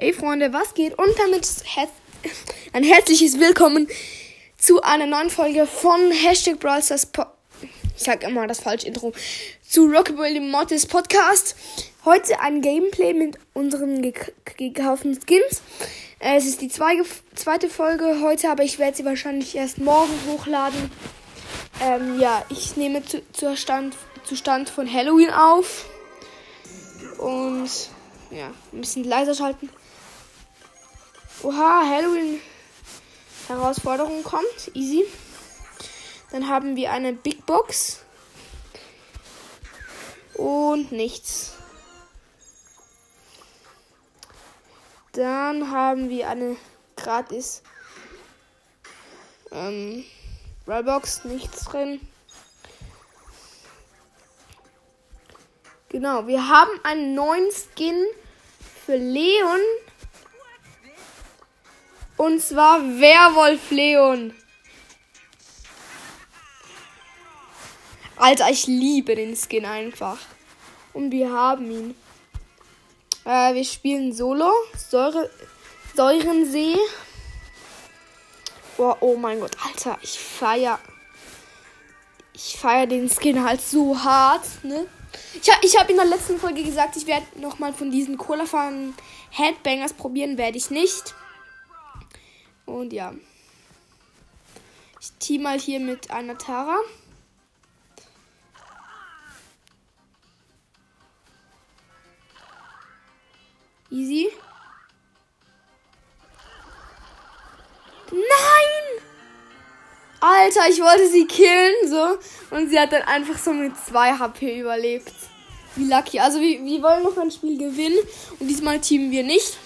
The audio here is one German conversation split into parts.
Hey Freunde, was geht? Und damit ein herzliches Willkommen zu einer neuen Folge von Hashtag Brawlstars po Ich sag immer das falsche Intro. Zu Rockabilly Mortis Podcast. Heute ein Gameplay mit unseren gekauften Skins. Äh, es ist die zweite Folge heute, aber ich werde sie wahrscheinlich erst morgen hochladen. Ähm, ja, ich nehme zu, zu Stand, zu Stand von Halloween auf. Und ja, ein bisschen leiser schalten. Oha, Halloween Herausforderung kommt. Easy. Dann haben wir eine Big Box. Und nichts. Dann haben wir eine gratis ähm, Rollbox, nichts drin. Genau, wir haben einen neuen Skin für Leon und zwar Werwolf Leon. Alter, ich liebe den Skin einfach. Und wir haben ihn. Äh, wir spielen Solo. Säure, Säurensee. Oh, oh mein Gott, Alter, ich feier. Ich feier den Skin halt so hart, ne? Ich, ich habe in der letzten Folge gesagt, ich werde nochmal von diesen Cola-Fahren Headbangers probieren, werde ich nicht. Und ja. Ich team mal hier mit einer Tara. Easy. Nein! Alter, ich wollte sie killen, so. Und sie hat dann einfach so mit 2 HP überlebt. Wie lucky. Also, wir, wir wollen noch ein Spiel gewinnen. Und diesmal teamen wir nicht.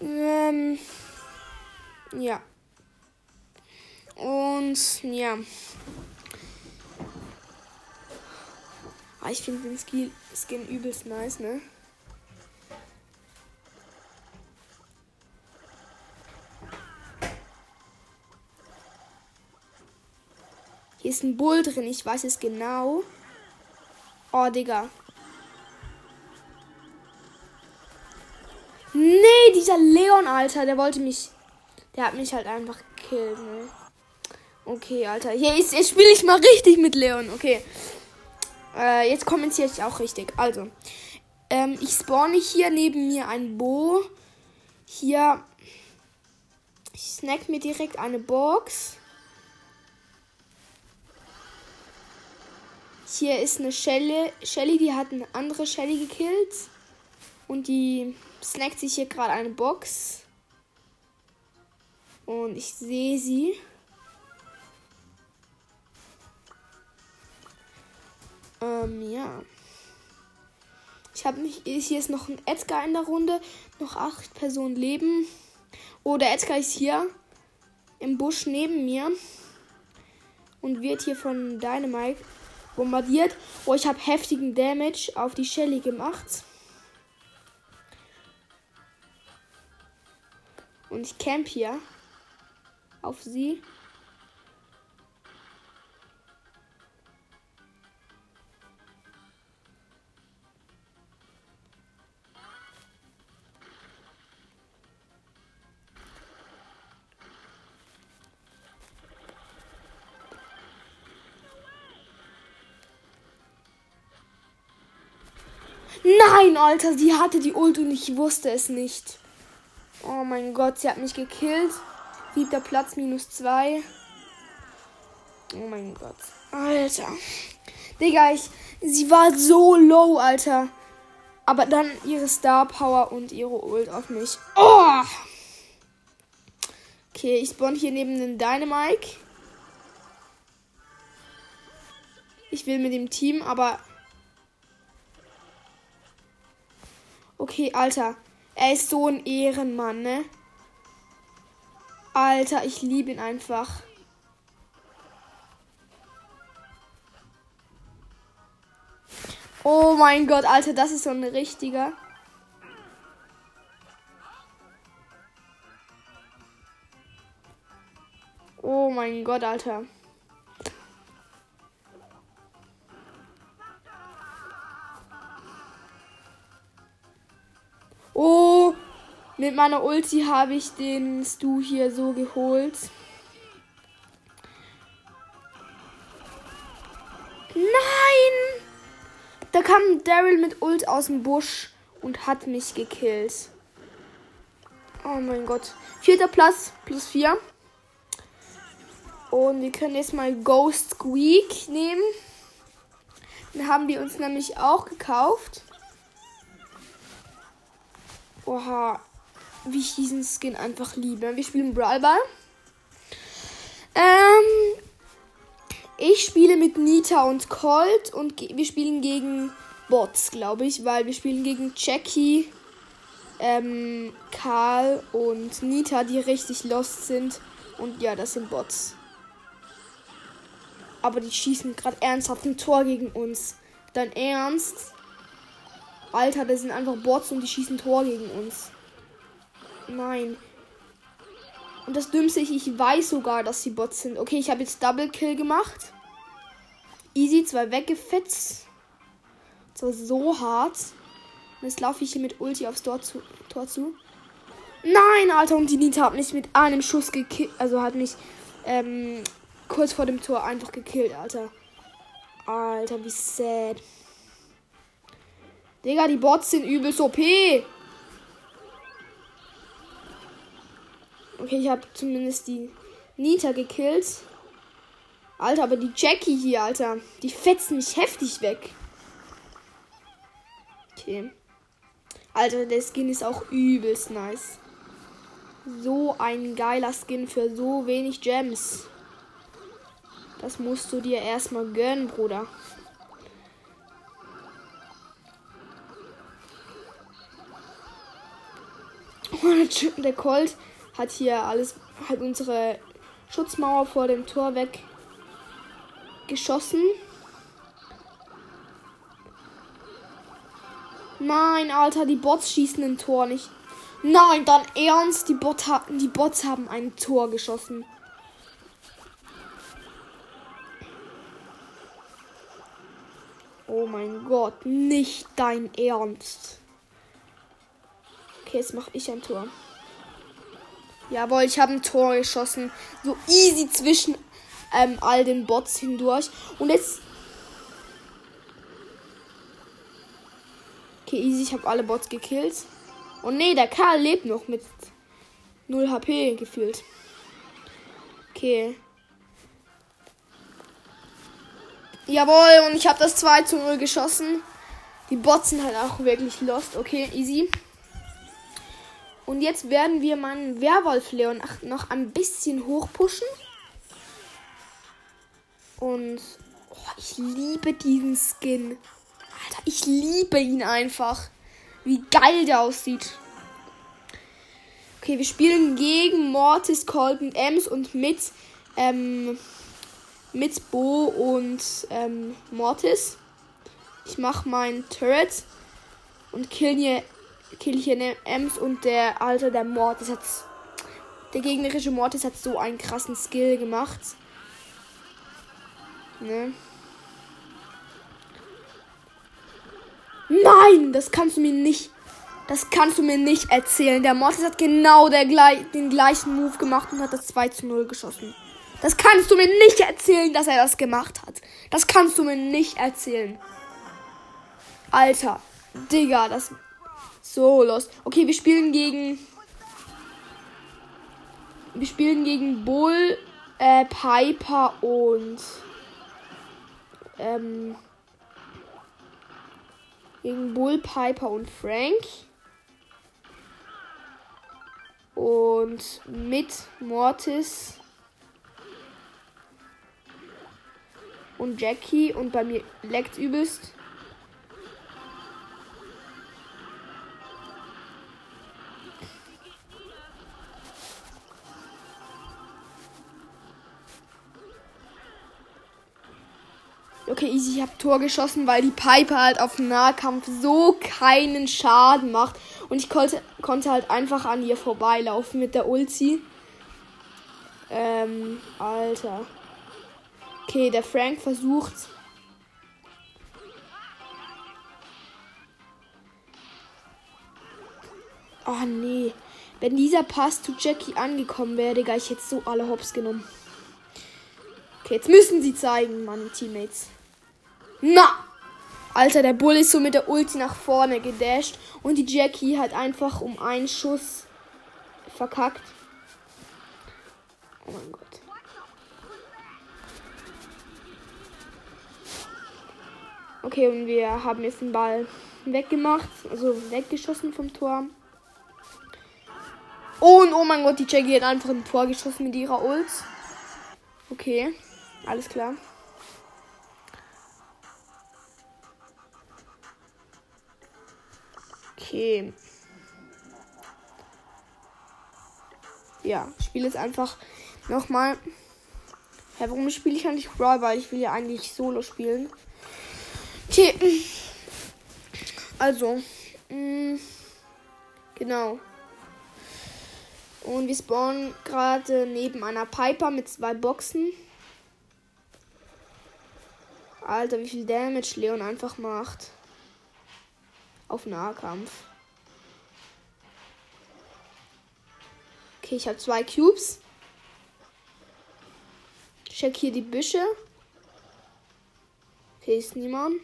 Ähm, ja. Und ja. Ah, ich finde den Skin, Skin übelst nice, ne? Hier ist ein Bull drin, ich weiß es genau. Oh, Digga. Nee, dieser Leon, Alter, der wollte mich. Der hat mich halt einfach gekillt, ne? Okay, Alter. Hier ist, jetzt spiele ich mal richtig mit Leon. Okay. Äh, jetzt kommentiere ich auch richtig. Also. Ähm, ich spawne hier neben mir ein Bo. Hier. Ich snack mir direkt eine Box. Hier ist eine Shelly. Shelly, die hat eine andere Shelly gekillt. Und die snackt sich hier gerade eine Box. Und ich sehe sie. Ähm, ja. Ich habe mich. Hier ist noch ein Edgar in der Runde. Noch acht Personen leben. Oh, der Edgar ist hier. Im Busch neben mir. Und wird hier von Dynamite bombardiert. Oh, ich habe heftigen Damage auf die Shelly gemacht. Und ich camp hier auf sie. Nein, Alter, sie hatte die Ult und ich wusste es nicht. Oh mein Gott, sie hat mich gekillt. Siebter Platz, minus zwei. Oh mein Gott. Alter. Digga, ich, sie war so low, Alter. Aber dann ihre Star Power und ihre Ult auf mich. Oh! Okay, ich spawn hier neben den Dynamike. Ich will mit dem Team, aber. Okay, Alter. Er ist so ein Ehrenmann, ne? Alter, ich liebe ihn einfach. Oh mein Gott, Alter, das ist so ein richtiger. Oh mein Gott, Alter. Mit meiner Ulti habe ich den Stu hier so geholt. Nein! Da kam Daryl mit Ult aus dem Busch und hat mich gekillt. Oh mein Gott. Vierter Platz, plus vier. Und wir können jetzt mal Ghost Squeak nehmen. Den haben wir uns nämlich auch gekauft. Oha, wie ich diesen Skin einfach liebe. Wir spielen Brawl Ball. Ähm, ich spiele mit Nita und Colt und wir spielen gegen Bots, glaube ich, weil wir spielen gegen Jackie, ähm, Karl und Nita, die richtig lost sind. Und ja, das sind Bots. Aber die schießen gerade ernsthaft ein Tor gegen uns. Dein Ernst? Alter, das sind einfach Bots und die schießen Tor gegen uns. Nein. Und das Dümmste ist, ich weiß sogar, dass sie Bots sind. Okay, ich habe jetzt Double Kill gemacht. Easy, zwei weggefetzt. Das war so hart. Und jetzt laufe ich hier mit Ulti aufs Tor zu. Tor zu. Nein, Alter, und die Nita hat mich mit einem Schuss gekillt. Also hat mich ähm, kurz vor dem Tor einfach gekillt, Alter. Alter, wie sad. Digga, die Bots sind übelst OP. Okay, ich habe zumindest die Nita gekillt. Alter, aber die Jackie hier, Alter, die fetzt mich heftig weg. Okay. Alter, der Skin ist auch übelst nice. So ein geiler Skin für so wenig Gems. Das musst du dir erstmal gönnen, Bruder. Der Colt hat hier alles, hat unsere Schutzmauer vor dem Tor weggeschossen. Nein, Alter, die Bots schießen ein Tor nicht. Nein, dann ernst, die, Bot die Bots haben ein Tor geschossen. Oh mein Gott, nicht dein Ernst. Okay, jetzt mache ich ein Tor. Jawohl, ich habe ein Tor geschossen. So easy zwischen ähm, all den Bots hindurch. Und jetzt. Okay, easy, ich habe alle Bots gekillt. Und nee, der Karl lebt noch mit 0 HP gefühlt. Okay. Jawohl, und ich habe das 2 zu 0 geschossen. Die Bots sind halt auch wirklich lost. Okay, easy. Und jetzt werden wir meinen Werwolf Leon noch ein bisschen hochpushen. Und oh, ich liebe diesen Skin. Alter, ich liebe ihn einfach. Wie geil der aussieht. Okay, wir spielen gegen Mortis, Colt und Ems und mit, ähm, mit Bo und ähm, Mortis. Ich mache meinen Turret und kill hier kill hier eine Ems und der Alter, der Mortis hat. Der gegnerische Mortis hat so einen krassen Skill gemacht. Ne? Nein, das kannst du mir nicht. Das kannst du mir nicht erzählen. Der Mortis hat genau der, den gleichen Move gemacht und hat das 2 zu 0 geschossen. Das kannst du mir nicht erzählen, dass er das gemacht hat. Das kannst du mir nicht erzählen. Alter, Digga, das so los. Okay, wir spielen gegen. Wir spielen gegen Bull, äh, Piper und. Ähm. Gegen Bull, Piper und Frank. Und mit Mortis und Jackie. Und bei mir leckt übelst. Okay, easy, ich habe Tor geschossen, weil die Piper halt auf Nahkampf so keinen Schaden macht. Und ich konnte, konnte halt einfach an ihr vorbeilaufen mit der Ulti. Ähm, Alter. Okay, der Frank versucht. Oh nee. Wenn dieser Pass zu Jackie angekommen wäre, Digga, ich hätte so alle Hops genommen. Okay, jetzt müssen sie zeigen, meine Teammates. Na! Alter, der Bull ist so mit der Ulti nach vorne gedasht und die Jackie hat einfach um einen Schuss verkackt. Oh mein Gott. Okay, und wir haben jetzt den Ball weggemacht, also weggeschossen vom Tor. Und oh mein Gott, die Jackie hat einfach ein Tor geschossen mit ihrer Ult. Okay, alles klar. Okay. Ja, spiele jetzt einfach nochmal. Ja, warum spiele ich eigentlich Brawl? Weil ich will ja eigentlich Solo spielen. Okay. Also. Mh, mm, genau. Und wir spawnen gerade neben einer Piper mit zwei Boxen. Alter, wie viel Damage Leon einfach macht auf Nahkampf. Okay, ich habe zwei Cubes. Check hier die Büsche. Okay, ist niemand.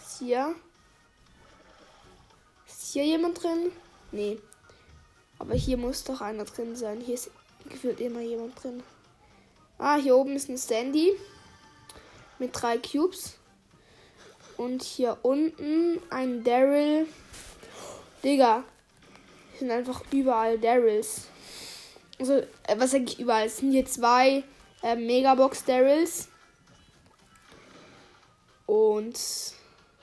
Ist hier. Ist hier jemand drin? Nee. Aber hier muss doch einer drin sein. Hier ist gefühlt immer jemand drin. Ah, hier oben ist ein Sandy. Mit drei Cubes. Und hier unten ein Daryl. Digga. Sind einfach überall Daryls. Also, äh, was sag ich überall? Es sind hier zwei äh, Megabox Daryls. Und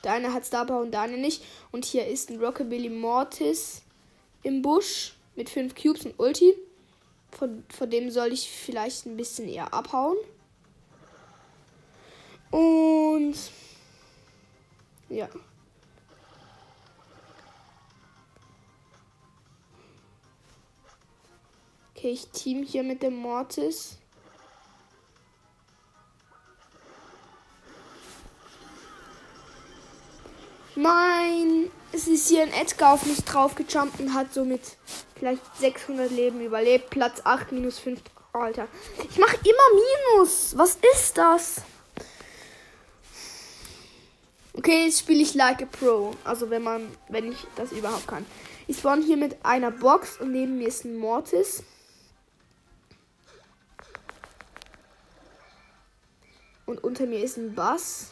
der eine hat Star und der andere nicht. Und hier ist ein Rockabilly Mortis im Busch mit 5 Cubes und Ulti. Von, von dem soll ich vielleicht ein bisschen eher abhauen. Und ja. Okay, ich team hier mit dem Mortis. Nein, es ist hier ein Edgar auf mich draufgejumpt und hat somit vielleicht 600 Leben überlebt. Platz 8 minus 5. Alter. Ich mache immer Minus. Was ist das? Okay, jetzt spiele ich like a Pro. Also wenn man, wenn ich das überhaupt kann. Ich spawn hier mit einer Box und neben mir ist ein Mortis. Und unter mir ist ein Bass.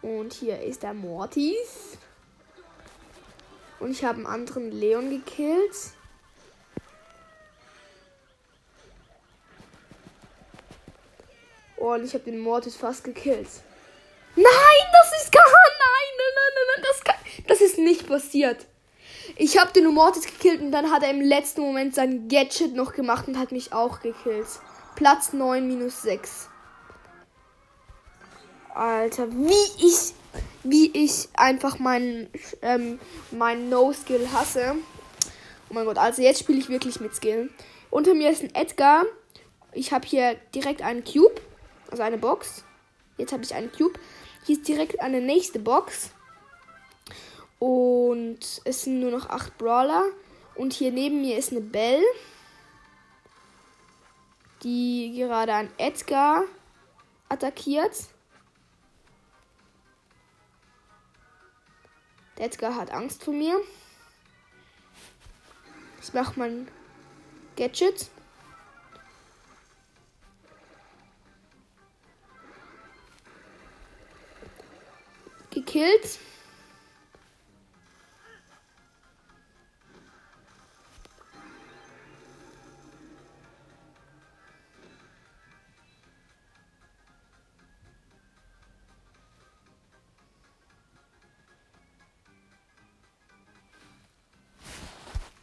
Und hier ist der Mortis. Und ich habe einen anderen Leon gekillt. Und ich habe den Mortis fast gekillt. Nein, das ist gar. Nein, nein, nein, nein, das, kann, das ist nicht passiert. Ich habe den Mortis gekillt und dann hat er im letzten Moment sein Gadget noch gemacht und hat mich auch gekillt. Platz 9 minus 6. Alter, wie ich, wie ich einfach meinen ähm, mein No-Skill hasse. Oh mein Gott, also jetzt spiele ich wirklich mit Skill. Unter mir ist ein Edgar. Ich habe hier direkt einen Cube, also eine Box. Jetzt habe ich einen Cube. Hier ist direkt eine nächste Box. Und es sind nur noch acht Brawler. Und hier neben mir ist eine Belle, die gerade an Edgar attackiert. Der Edgar hat Angst vor mir. Ich mache mein Gadget. Gekillt.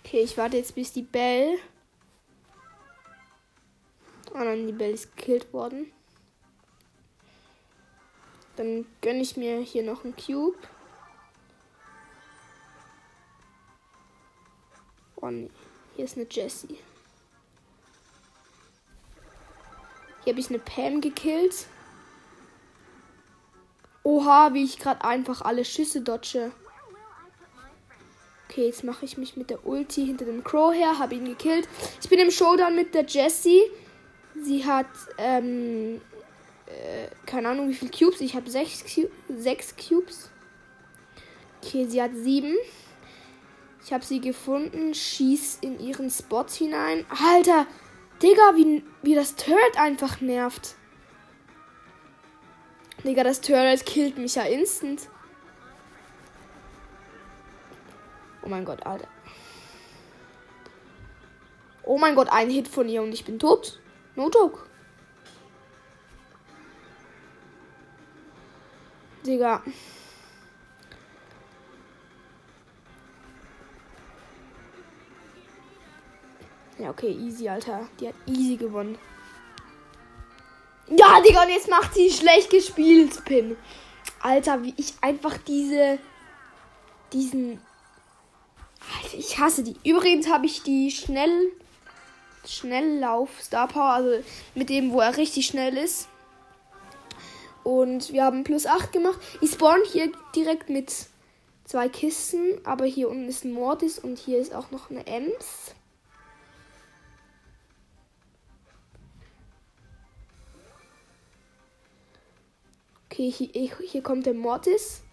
Okay, ich warte jetzt bis die Bell. Ah nein, die Bell ist gekillt worden. Dann gönne ich mir hier noch einen Cube. Oh nee. Hier ist eine Jessie. Hier habe ich eine Pam gekillt. Oha, wie ich gerade einfach alle Schüsse dodge. Okay, jetzt mache ich mich mit der Ulti hinter dem Crow her, habe ihn gekillt. Ich bin im Showdown mit der Jessie. Sie hat, ähm, äh, keine Ahnung wie viele Cubes. Ich habe sechs, sechs Cubes. Okay, sie hat sieben. Ich habe sie gefunden. Schieß in ihren Spot hinein. Alter, Digga, wie, wie das Turret einfach nervt. Digga, das Turret killt mich ja instant. Oh mein Gott, Alter. Oh mein Gott, ein Hit von ihr und ich bin tot. No joke. Digga. Ja, okay, easy, Alter. Die hat easy gewonnen. Ja, Digga, und jetzt macht sie schlecht gespielt, Pin. Alter, wie ich einfach diese. diesen. Alter, ich hasse die. Übrigens habe ich die schnell. Schnelllauf Star Power, also mit dem, wo er richtig schnell ist. Und wir haben plus 8 gemacht. Ich spawn hier direkt mit zwei Kisten, aber hier unten ist ein Mortis und hier ist auch noch eine Ems. Okay, hier, hier kommt der Mortis.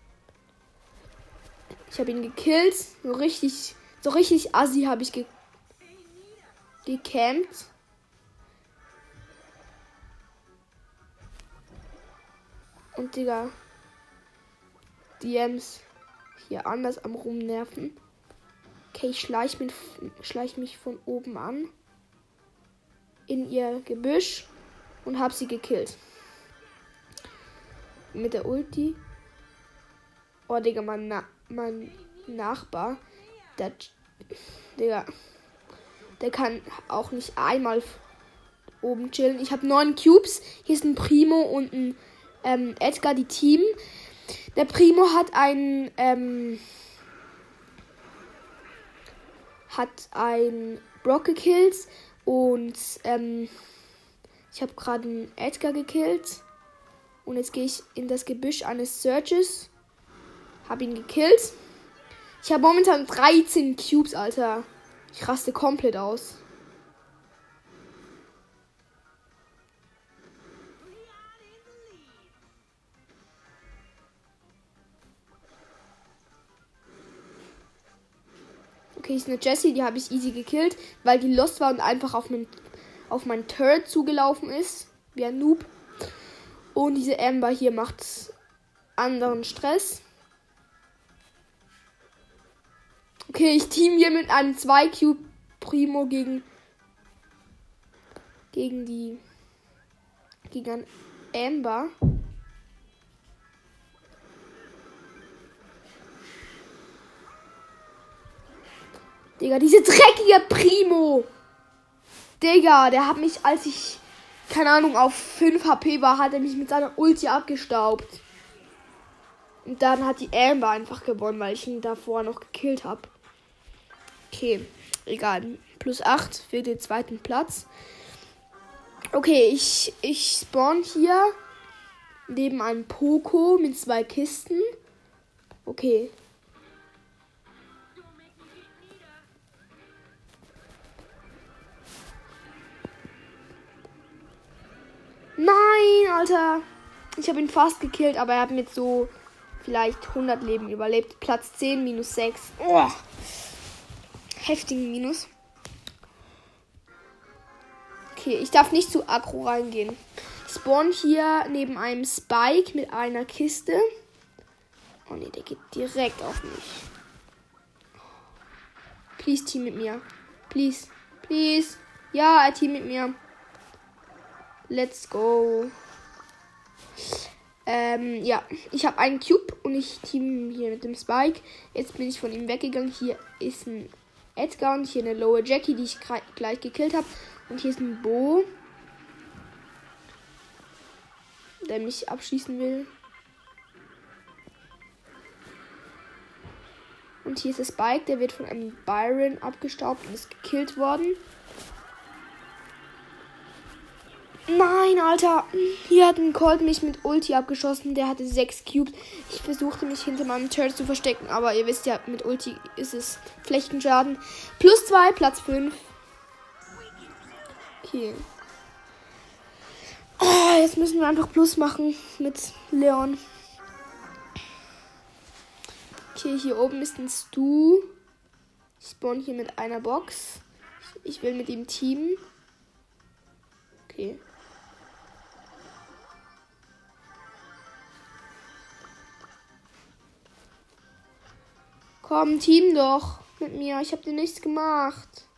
Ich habe ihn gekillt. So richtig, so richtig assi habe ich ge gecampt. Und Digga, die Ems hier anders am rumnerven. Okay, ich schleich mich, schleich mich von oben an. In ihr Gebüsch und habe sie gekillt mit der Ulti. Oh, Digga, mein, Na mein Nachbar, der, Digga, der kann auch nicht einmal oben chillen. Ich habe neun Cubes. Hier ist ein Primo und ein ähm, Edgar, die Team. Der Primo hat ein, ähm, hat ein Brock gekillt und ähm, ich habe gerade einen Edgar gekillt. Und jetzt gehe ich in das Gebüsch eines Searches. Hab ihn gekillt. Ich habe momentan 13 Cubes, Alter. Ich raste komplett aus. Ist eine Jessie, die habe ich easy gekillt, weil die lost war und einfach auf mein, auf mein Turret zugelaufen ist. Wie ein Noob. Und diese Amber hier macht anderen Stress. Okay, ich team hier mit einem 2 Cube Primo gegen gegen die gegen Amber. Digga, diese dreckige Primo. Digga, der hat mich, als ich keine Ahnung, auf 5 HP war, hat er mich mit seiner Ulti abgestaubt. Und dann hat die Amber einfach gewonnen, weil ich ihn davor noch gekillt habe. Okay, egal. Plus 8 für den zweiten Platz. Okay, ich, ich spawn hier neben einem Poco mit zwei Kisten. Okay, Nein, Alter. Ich habe ihn fast gekillt, aber er hat mit so vielleicht 100 Leben überlebt. Platz 10 minus 6. Oh. Heftigen Minus. Okay, ich darf nicht zu aggro reingehen. Spawn hier neben einem Spike mit einer Kiste. Oh ne, der geht direkt auf mich. Please, Team mit mir. Please. Please. Ja, Team mit mir. Let's go. Ähm, ja, ich habe einen Cube und ich team hier mit dem Spike. Jetzt bin ich von ihm weggegangen. Hier ist ein Edgar und hier eine Lower Jackie, die ich gleich gekillt habe. Und hier ist ein Bo, der mich abschießen will. Und hier ist der Spike, der wird von einem Byron abgestaubt und ist gekillt worden. Nein, Alter. Hier hat ein Colt mich mit Ulti abgeschossen. Der hatte sechs Cubes. Ich versuchte mich hinter meinem Turret zu verstecken. Aber ihr wisst ja, mit Ulti ist es Flechtenschaden. Plus zwei, Platz fünf. Okay. Oh, jetzt müssen wir einfach Plus machen mit Leon. Okay, hier oben ist ein Stu. Ich spawn hier mit einer Box. Ich will mit ihm teamen. Okay. Komm, Team doch mit mir. Ich habe dir nichts gemacht.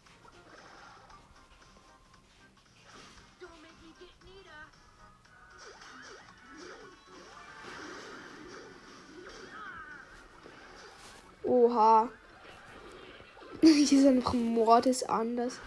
Oha. Hier ist einfach Mordes anders.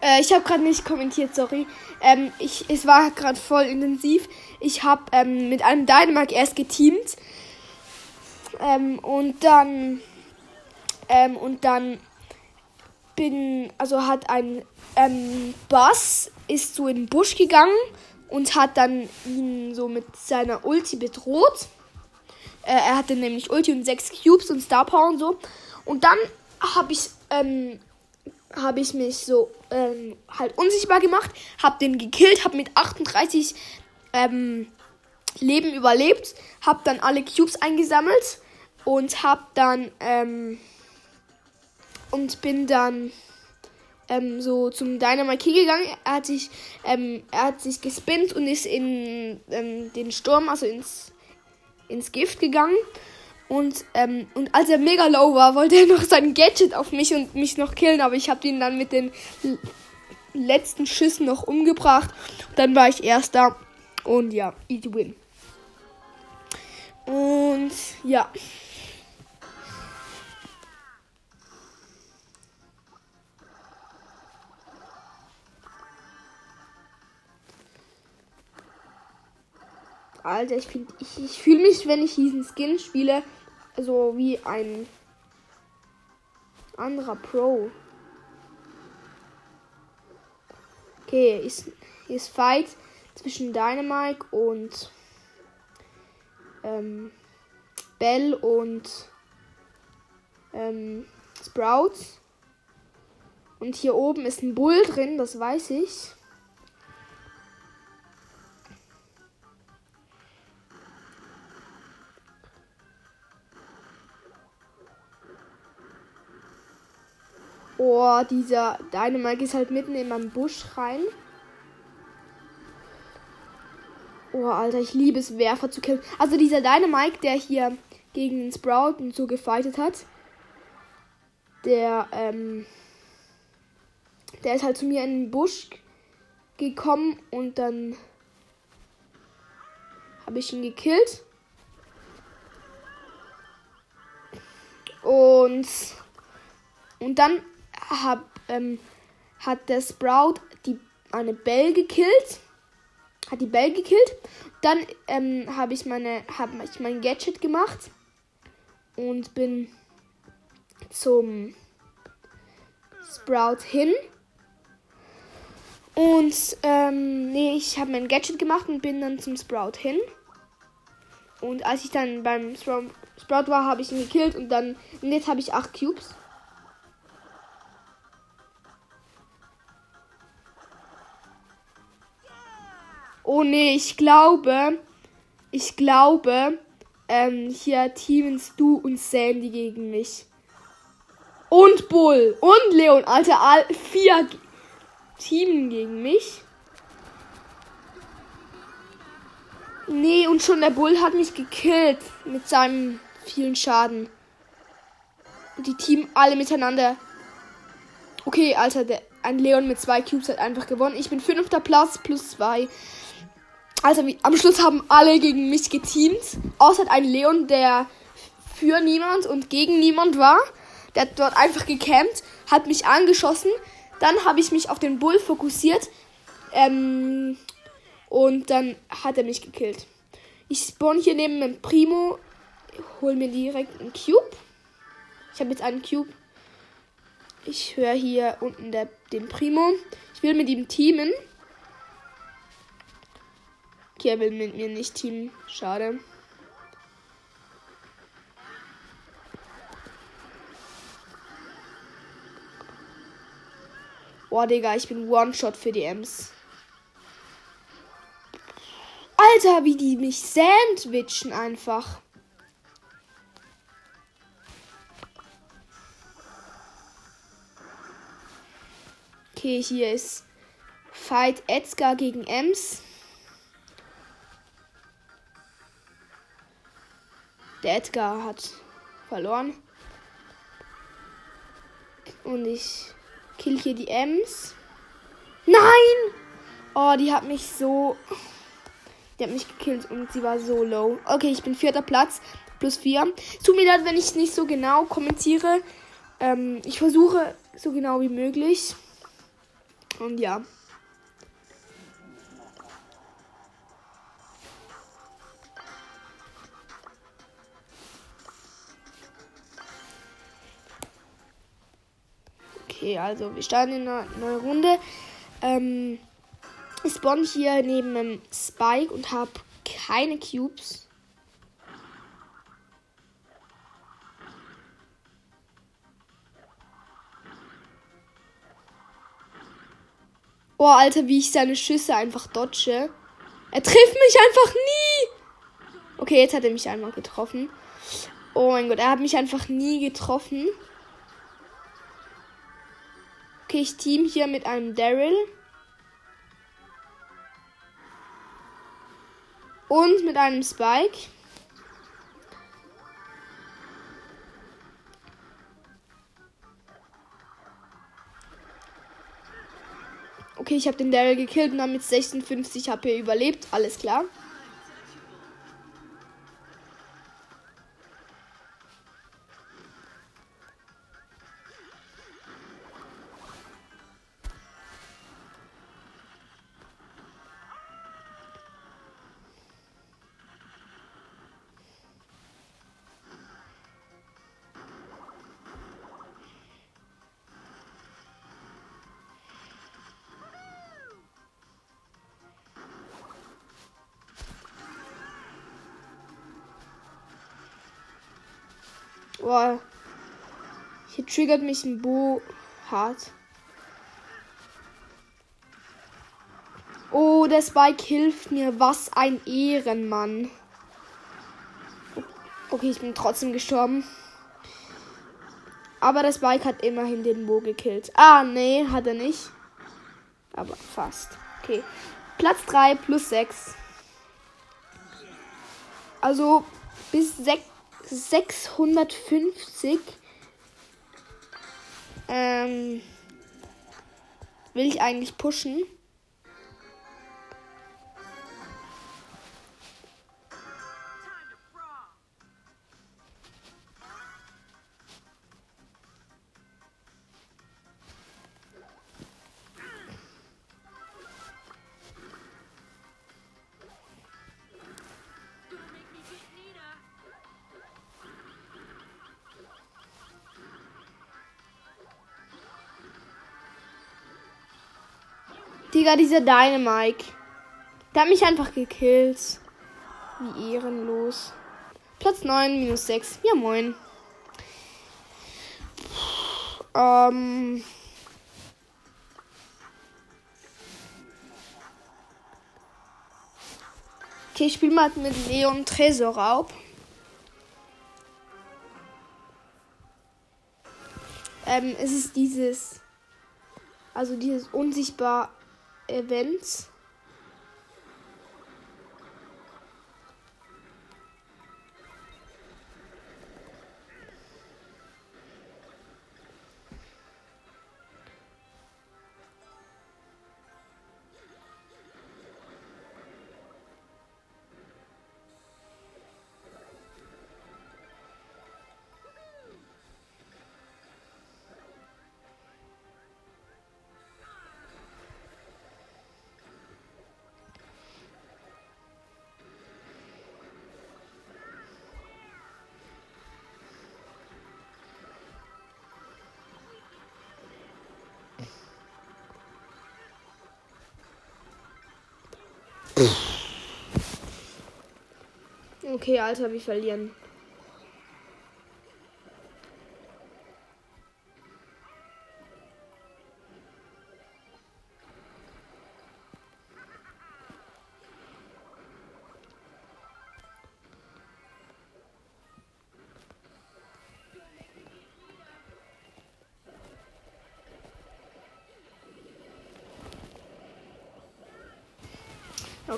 Äh, ich habe gerade nicht kommentiert, sorry. Ähm, ich, es war gerade voll intensiv. Ich habe ähm, mit einem Dynamite erst geteamt. Ähm, und dann. Ähm, und dann bin. Also hat ein ähm, Bass ist so in den Busch gegangen und hat dann ihn so mit seiner Ulti bedroht. Äh, er hatte nämlich Ulti und sechs Cubes und Star Power und so. Und dann habe ich ähm, habe ich mich so ähm, halt unsichtbar gemacht, habe den gekillt, habe mit 38 ähm, Leben überlebt, habe dann alle Cubes eingesammelt und habe dann ähm, und bin dann ähm, so zum Dynamite gegangen. Er hat sich ähm, er hat sich gespinnt und ist in ähm, den Sturm, also ins ins Gift gegangen und, ähm, und als er mega low war, wollte er noch sein Gadget auf mich und mich noch killen, aber ich habe ihn dann mit den letzten Schüssen noch umgebracht. Dann war ich erster und ja, easy win. Und ja. Alter, ich, ich, ich fühle mich, wenn ich diesen Skin spiele, so wie ein anderer Pro. Okay, ist, ist Fight zwischen Dynamite und ähm, Bell und ähm, Sprouts. Und hier oben ist ein Bull drin, das weiß ich. Oh, dieser Dynamite ist halt mitten in meinem Busch rein. Oh, Alter, ich liebe es, Werfer zu killen. Also dieser Dynamite, der hier gegen den Sprout und so gefightet hat, der, ähm, der ist halt zu mir in den Busch gekommen und dann habe ich ihn gekillt. Und, und dann hab, ähm, hat der Sprout die, eine Bell gekillt. Hat die Bell gekillt. Dann ähm, habe ich, meine, hab ich mein Gadget gemacht. Und bin zum Sprout hin. Und ähm, nee, ich habe mein Gadget gemacht und bin dann zum Sprout hin. Und als ich dann beim Sprout, war, habe ich ihn gekillt und dann und jetzt habe ich 8 Cubes. Oh nee, ich glaube, ich glaube, ähm, hier teamen du und Sandy gegen mich. Und Bull und Leon, Alter, all, vier teamen gegen mich. Nee, und schon der Bull hat mich gekillt mit seinem vielen Schaden. Und die Team alle miteinander. Okay, Alter, der, ein Leon mit zwei Cubes hat einfach gewonnen. Ich bin fünfter Platz plus zwei. Also wie, am Schluss haben alle gegen mich geteamt. Außer ein Leon, der für niemand und gegen niemand war. Der hat dort einfach gecampt, hat mich angeschossen. Dann habe ich mich auf den Bull fokussiert. Ähm, und dann hat er mich gekillt. Ich spawn hier neben dem Primo. Hol mir direkt einen Cube. Ich habe jetzt einen Cube. Ich höre hier unten der, den Primo. Ich will mit ihm teamen. Okay, er will mit mir nicht teamen. Schade. Boah, Digga, ich bin One-Shot für die Ems. Alter, wie die mich sandwichen einfach. Okay, hier ist Fight Edgar gegen Ems. Der Edgar hat verloren. Und ich kill hier die Ems. Nein! Oh, die hat mich so. Die hat mich gekillt und sie war so low. Okay, ich bin vierter Platz. Plus vier. Tut mir leid, wenn ich nicht so genau kommentiere. Ähm, ich versuche so genau wie möglich. Und ja. Okay, also wir starten in eine neue Runde. Ähm, ich spawn hier neben einem Spike und habe keine Cubes. Oh, Alter, wie ich seine Schüsse einfach dodge. Er trifft mich einfach nie. Okay, jetzt hat er mich einmal getroffen. Oh mein Gott, er hat mich einfach nie getroffen. Okay, ich team hier mit einem Daryl. Und mit einem Spike. Okay, ich habe den Daryl gekillt und dann mit 56 HP überlebt. Alles klar. Boah. Hier triggert mich ein Bo hart. Oh, der Spike hilft mir. Was ein Ehrenmann. Okay, ich bin trotzdem gestorben. Aber der Spike hat immerhin den Bo gekillt. Ah, nee, hat er nicht. Aber fast. Okay. Platz 3 plus 6. Also bis 6 650 ähm, will ich eigentlich pushen. Digga, dieser Dynamike. Der hat mich einfach gekillt. Wie ehrenlos. Platz 9, minus 6. Ja, moin. Ähm. Okay, ich spiele mal mit Leon Tresorraub. Ähm, es ist dieses, also dieses unsichtbar Events. Okay, Alter, wir verlieren.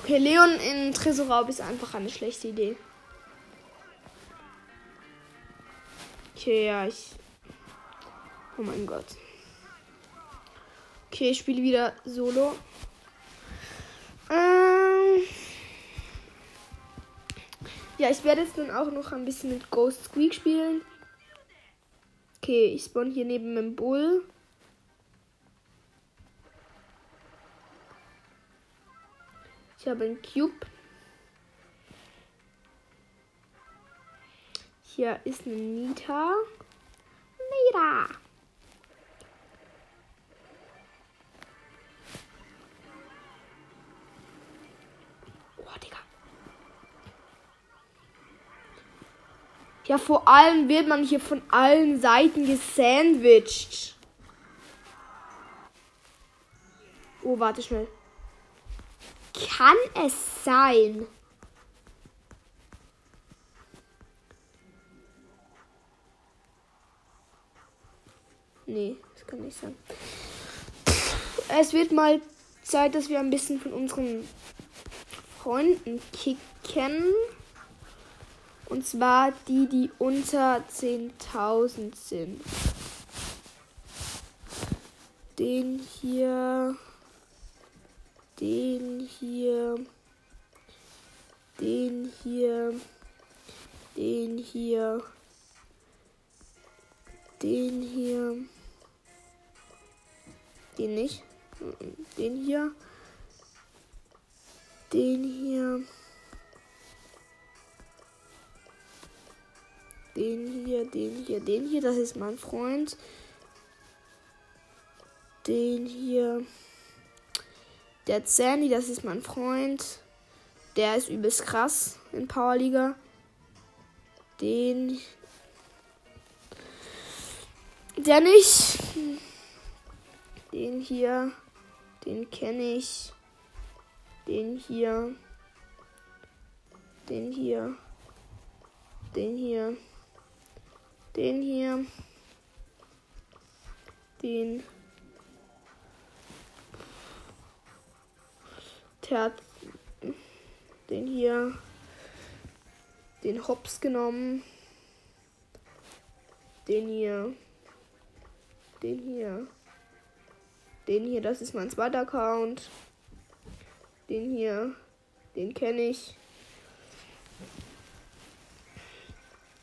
Okay, Leon in Tresorraub ist einfach eine schlechte Idee. Okay, ja, ich. Oh mein Gott. Okay, ich spiele wieder Solo. Ähm ja, ich werde jetzt dann auch noch ein bisschen mit Ghost Squeak spielen. Okay, ich spawn hier neben dem Bull. Ich habe einen Cube. Hier ist eine Nita. Nita. Oh. Ja, vor allem wird man hier von allen Seiten gesandwiched. Oh, warte schnell kann es sein? Nee, das kann nicht sein. Es wird mal Zeit, dass wir ein bisschen von unseren Freunden kicken. Und zwar die, die unter 10.000 sind. Den hier den hier, den hier, den hier, den hier, den nicht, den hier, den hier, den hier, den hier, den hier, das ist mein Freund. Den hier. Der Sandy, das ist mein Freund. Der ist übelst krass in Powerliga. Den. Der nicht. Den hier. Den kenne ich. Den hier. Den hier. Den hier. Den hier. Den. Der hat den hier, den Hops genommen. Den hier. Den hier. Den hier, das ist mein zweiter Account. Den hier, den kenne ich.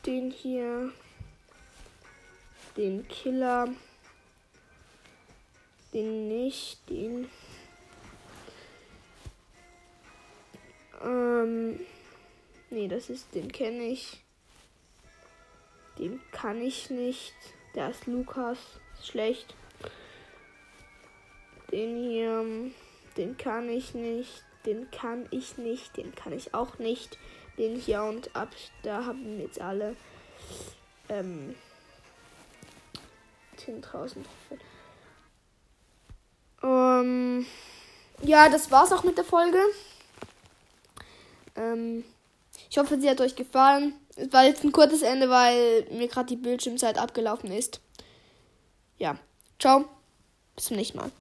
Den hier. Den Killer. Den nicht. Den Ähm. Nee, das ist, den kenne ich. Den kann ich nicht. Der ist Lukas. Schlecht. Den hier. Den kann ich nicht. Den kann ich nicht. Den kann ich auch nicht. Den hier und ab. Da haben jetzt alle. Ähm. 10.000 ähm, ja, das war's auch mit der Folge. Ähm, ich hoffe, sie hat euch gefallen. Es war jetzt ein kurzes Ende, weil mir gerade die Bildschirmzeit abgelaufen ist. Ja, ciao. Bis zum nächsten Mal.